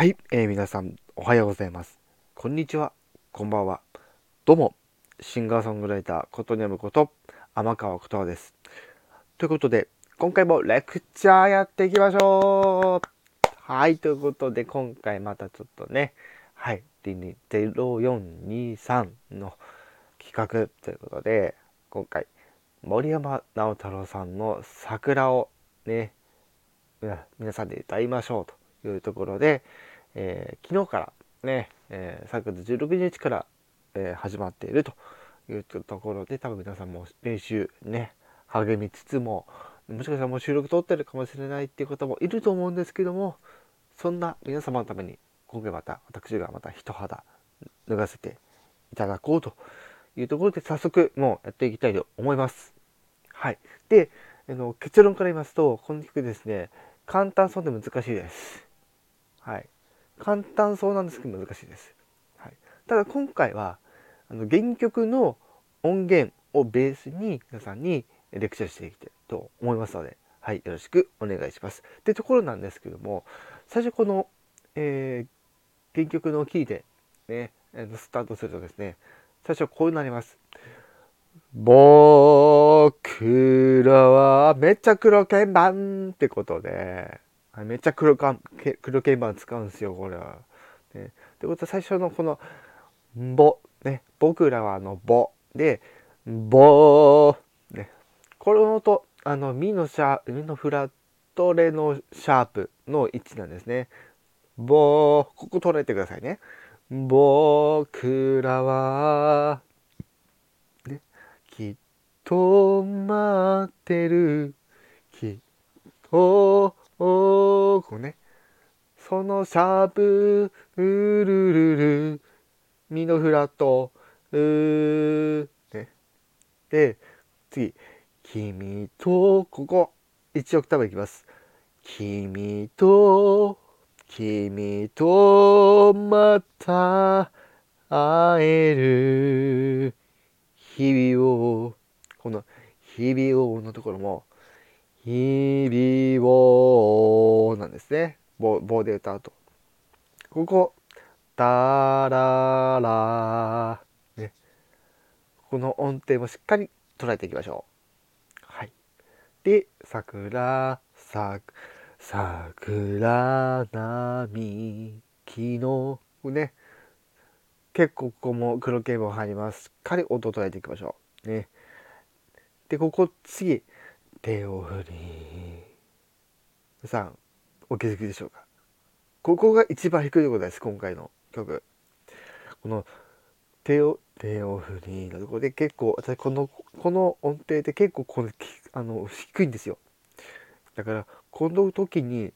はい、えー、皆さんおはようございます。こんにちは、こんばんは。どうも、シンガーソングライター、ことにゃむこと、天川ことわです。ということで、今回もレクチャーやっていきましょうはい、ということで、今回またちょっとね、はい、0423の企画ということで、今回、森山直太朗さんの桜をね、皆さんで歌いましょうというところで、えー、昨日からね、えー、3月16日から、えー、始まっているというところで多分皆さんも練習ね励みつつももしかしたらもう収録撮ってるかもしれないっていう方もいると思うんですけどもそんな皆様のために今回また私がまた一肌脱がせていただこうというところで早速もうやっていきたいと思います。はい。で、あの結論から言いますと、この曲ですね、簡単そうで難しいです。はい。簡単そうなんですけど難しいです。はい、ただ今回はあの原曲の音源をベースに皆さんにレクチャーしていきたいと思いますので、はい、よろしくお願いします。ってところなんですけども最初この、えー、原曲のキーでねスタートするとですね最初こうなります。僕らはめっちゃ黒鍵盤ってことでめっちゃ黒か黒鍵盤使うんですよこれは。ね、ということは最初のこの「ぼ」ね。僕らはあの「ぼ」で「ぼ」ね。この音あのミのシャミのフラットレのシャープの位置なんですね。ぼここ取れてくださいね。僕らは、ね、きっと待ってる。きっとおこうね。そのシャープ、うるるる、ミのフラット、うー、ね。で、次、君と、ここ、1オクターブいきます。君と、君とまた会える日々を、この日々をのところも、日々をなんですね。棒棒で歌うと。ここ、タララね。この音程もしっかり捉えていきましょう。はい。で、桜、さ、桜並木の、ね。結構ここも黒鍵盤入ります。しっかり音捉えていきましょう。ね。で、ここ次、手を振り。皆さんお気づきでしょうか？ここが一番低いところです今回の曲。この手を手を振りのところで結構私このこの音程で結構このあの低いんですよ。だからこの時に、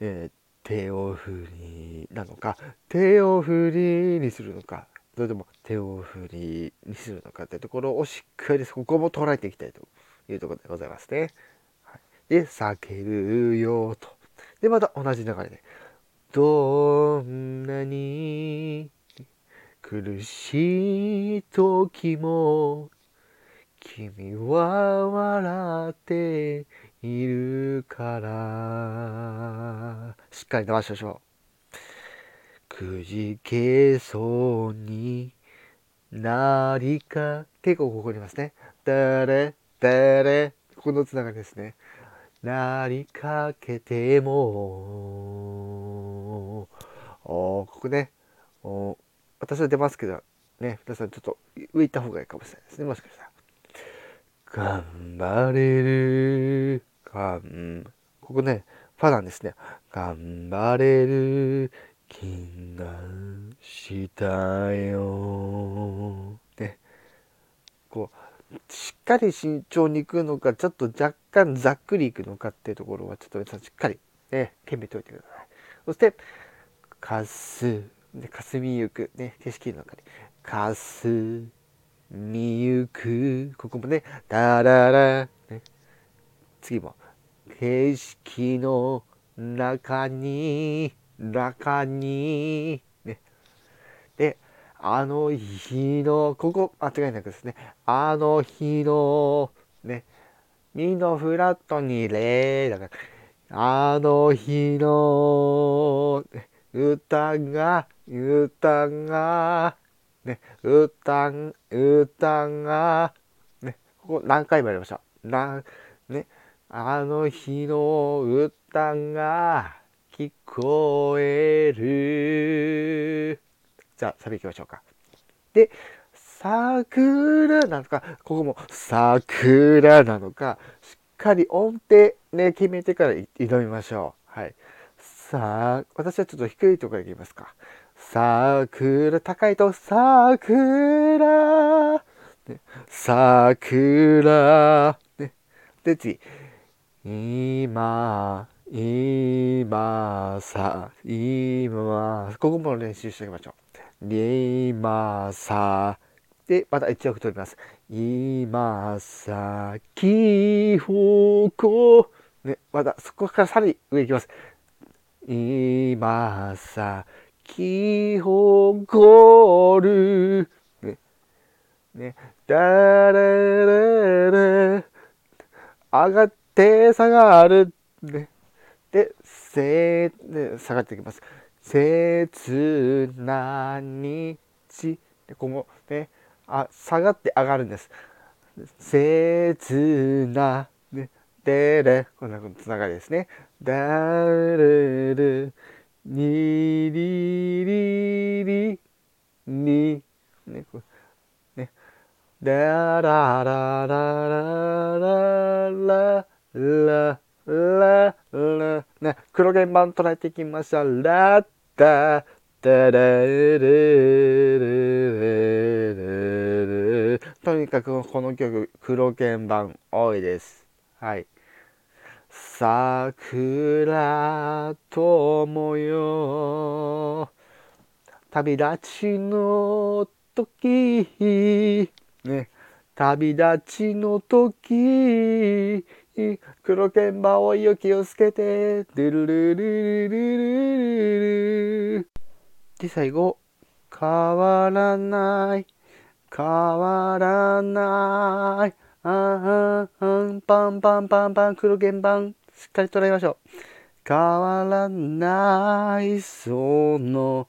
えー、手を振りなのか手を振りにするのかそれとも手を振りにするのかってところをしっかりここも捉えていきたいと。思いますいうところでございますね。はい、で、避けるよと。で、また同じ流れで。どんなに苦しい時も君は笑っているからしっかり伸ばしましょうくじけそうになりか結構ここにいますねだれてれこのつながりですね。なりかけても。おここね。お私は出ますけどね皆さんちょっと上行った方がいいかもしれないですね。もしかしたら。頑張れる。がんここねファなんですね。頑張れる。気がしたよ。ね。こうしっかり慎重にいくのかちょっと若干ざっくりいくのかっていうところはちょっと皆さんしっかりね決めておいてください。そして「かす」で「かすみゆく」ね景色の中に「かすみゆく」ここもね「ダララ」ね。次も「景色の中に中に」あの日の、ここ間違いなくですね、あの日の、ね、ミのフラットにレだから。あの日の歌が歌がね。歌歌がね。ここ何回もやりました。なね。あの日の歌が聞こえる。じゃあサビいきましょうか。で桜なのかここも桜なのかしっかり音程ね決めてから挑みましょう。はい。さあ私はちょっと低いところでいきますか。桜高いと桜、ね、桜、ね、で次。今今さ今ここも練習しておきましょう。今さ。でまた1億取ります。今さきほこねまたそこからさらに上いきます。今さきほこるね。ね。だららら上がって下がる。ね。で、せーで下がっていきます。切なにちでここねあ下がって上がるんです。切なねでれこんなつながりですね。だるるにりりりにねこねだらららららららララね、黒鍵盤捉えていきましょう。ラッタタラルルルルとにかくこの曲、黒鍵盤多いです。はい。桜友よ旅立ちの時ね旅立ちの時黒剣馬をよ気をつけて、ドゥルルルルルルルで、最後、変わらない、変わらない、ああ、ん、パンパンパンパン、黒鍵盤、しっかり捉えましょう。変わらない、その、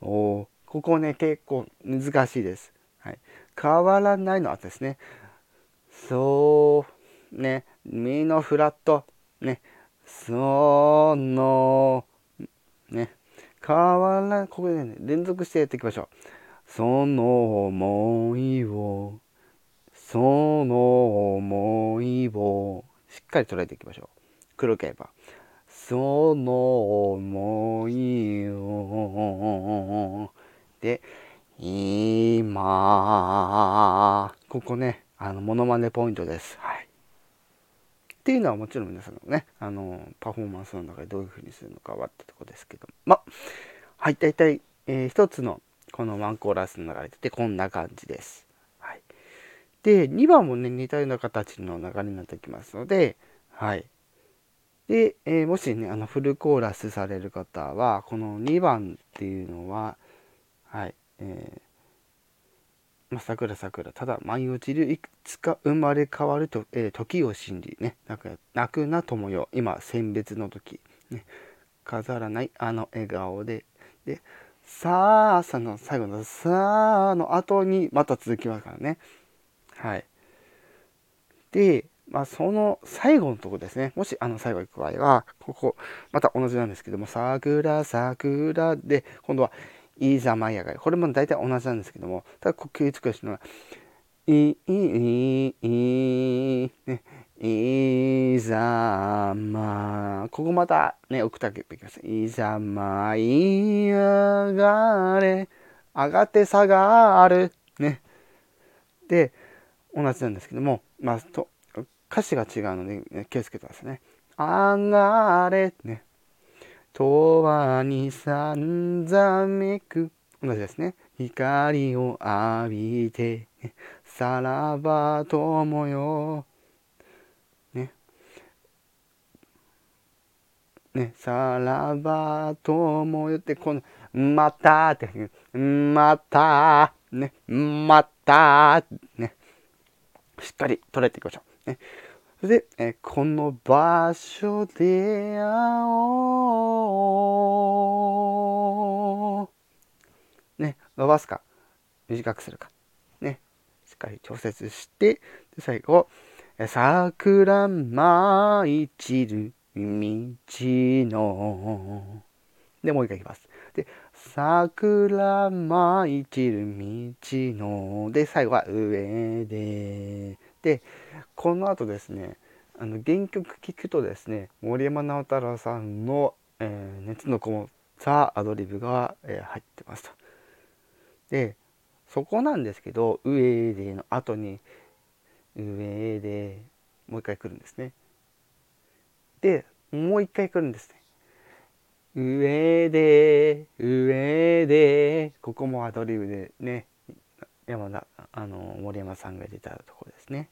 おここね、結構難しいです。はい。変わらないの後ですね。そう、ね。ミのフラット、ね、その、ね、変わらないここでね、連続してやっていきましょう。その思いを、その思いを、しっかり捉えていきましょう。黒ければ。その思いを、で、今、ここね、あの、モノマネポイントです。はい。っていうのはもちろん皆さんのね、あの、パフォーマンスの中でどういう風にするのかはってとこですけど、ま、はい、大体、えー、一つのこのワンコーラスの流れってこんな感じです。はい。で、2番もね、似たような形の流れになってきますので、はい。で、えー、もしね、あの、フルコーラスされる方は、この2番っていうのは、はい、えーまあ、桜桜。ただ舞い落ちるいつか生まれ変わると、えー、時を信じね。泣くな友よ。今選別の時、ね、飾らないあの笑顔で。でさあさの最後のさあの後にまた続きますからね。はい。でまあその最後のとこですね。もしあの最後行く場合はここまた同じなんですけども桜桜で今度は「いざまいやがり。これも大体同じなんですけども、ただ呼吸尽くしのは、い、い、い、い、ね、いざま、ここまたね、オクターブいきます。いざまいやがれ、上がって下がる。ね。で、同じなんですけども、まあ、と歌詞が違うので、ね、気をつけてくださいね。上がれ。ね。とわにさんざめく。同じですね。光を浴びて、さらば友よ。ね。ね、さらば友よって、この、またって、また、ね、また、ね。しっかり取れていきましょう。ね。それで、えこの場所で会おう。ね、伸ばすか、短くするか？ね、しっかり調節して、で最後、桜舞い散る道の。で、もう一回いきます。で、桜舞い散る道の。で、最後は上で。で、この後ですね、あの原曲聴くとですね、森山直太朗さんの、えー、熱のこもったアドリブが、えー、入ってますと。で、そこなんですけど、上での後に、上で、もう一回来るんですね。で、もう一回来るんですね。上で、上で、ここもアドリブでね、山田、あの、森山さんが出たところですね。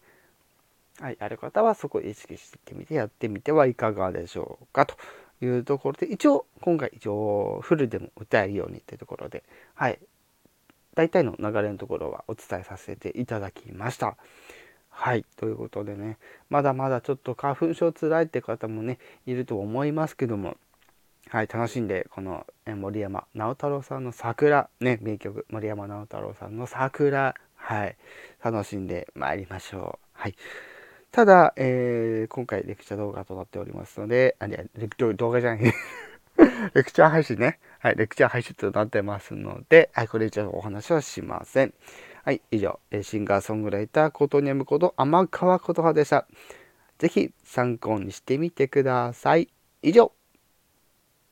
はい、ある方はそこを意識してみてやってみてはいかがでしょうかというところで、一応、今回一応フルでも歌えるようにっていうところで、はい、大体の流れのところはお伝えさせていただきました。はい。ということでね、まだまだちょっと花粉症つらいって方もね、いると思いますけども、はい、楽しんで、この森山直太朗さんの桜、ね、名曲、森山直太朗さんの桜、はい、楽しんでまいりましょう。はい。ただ、えー、今回レクチャー動画となっておりますので、あ、いや、レクチャー動画じゃない。レクチャー配信ね。はい、レクチャー配信となってますので、はい、これ以上お話はしません。はい、以上、シンガーソングライター、ことにゃむこと天川琴葉でした。ぜひ参考にしてみてください。以上。